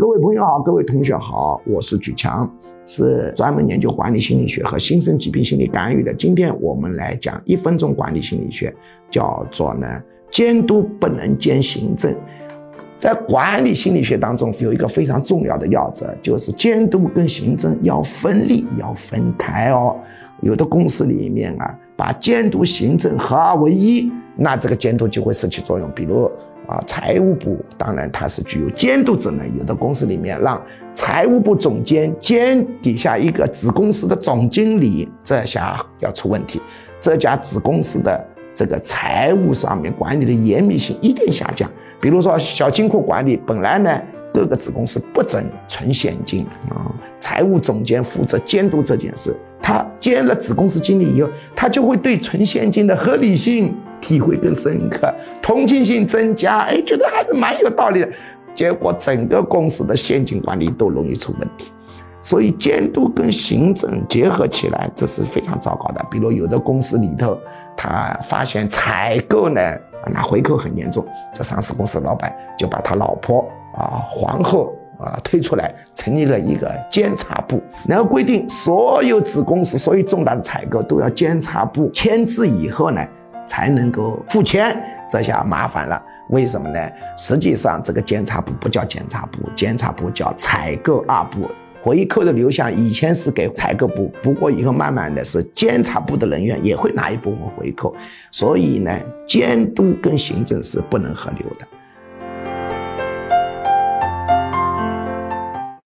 各位朋友好，各位同学好，我是举强，是专门研究管理心理学和新生疾病心理干预的。今天我们来讲一分钟管理心理学，叫做呢监督不能兼行政。在管理心理学当中，有一个非常重要的要则，就是监督跟行政要分立，要分开哦。有的公司里面啊，把监督、行政合二为一，那这个监督就会失去作用。比如。啊，财务部当然它是具有监督职能，有的公司里面让财务部总监兼底下一个子公司的总经理，这下要出问题，这家子公司的这个财务上面管理的严密性一定下降。比如说小金库管理，本来呢各个子公司不准存现金啊，财务总监负责监督这件事，他兼了子公司经理以后，他就会对存现金的合理性。体会更深刻，同情心增加，哎，觉得还是蛮有道理的。结果整个公司的现金管理都容易出问题，所以监督跟行政结合起来，这是非常糟糕的。比如有的公司里头，他发现采购呢拿回扣很严重，这上市公司老板就把他老婆啊皇后啊推出来，成立了一个监察部，然后规定所有子公司所有重大的采购都要监察部签字以后呢。才能够付钱，这下麻烦了。为什么呢？实际上，这个监察部不叫监察部，监察部叫采购二部。回扣的流向以前是给采购部，不过以后慢慢的是监察部的人员也会拿一部分回扣。所以呢，监督跟行政是不能合流的。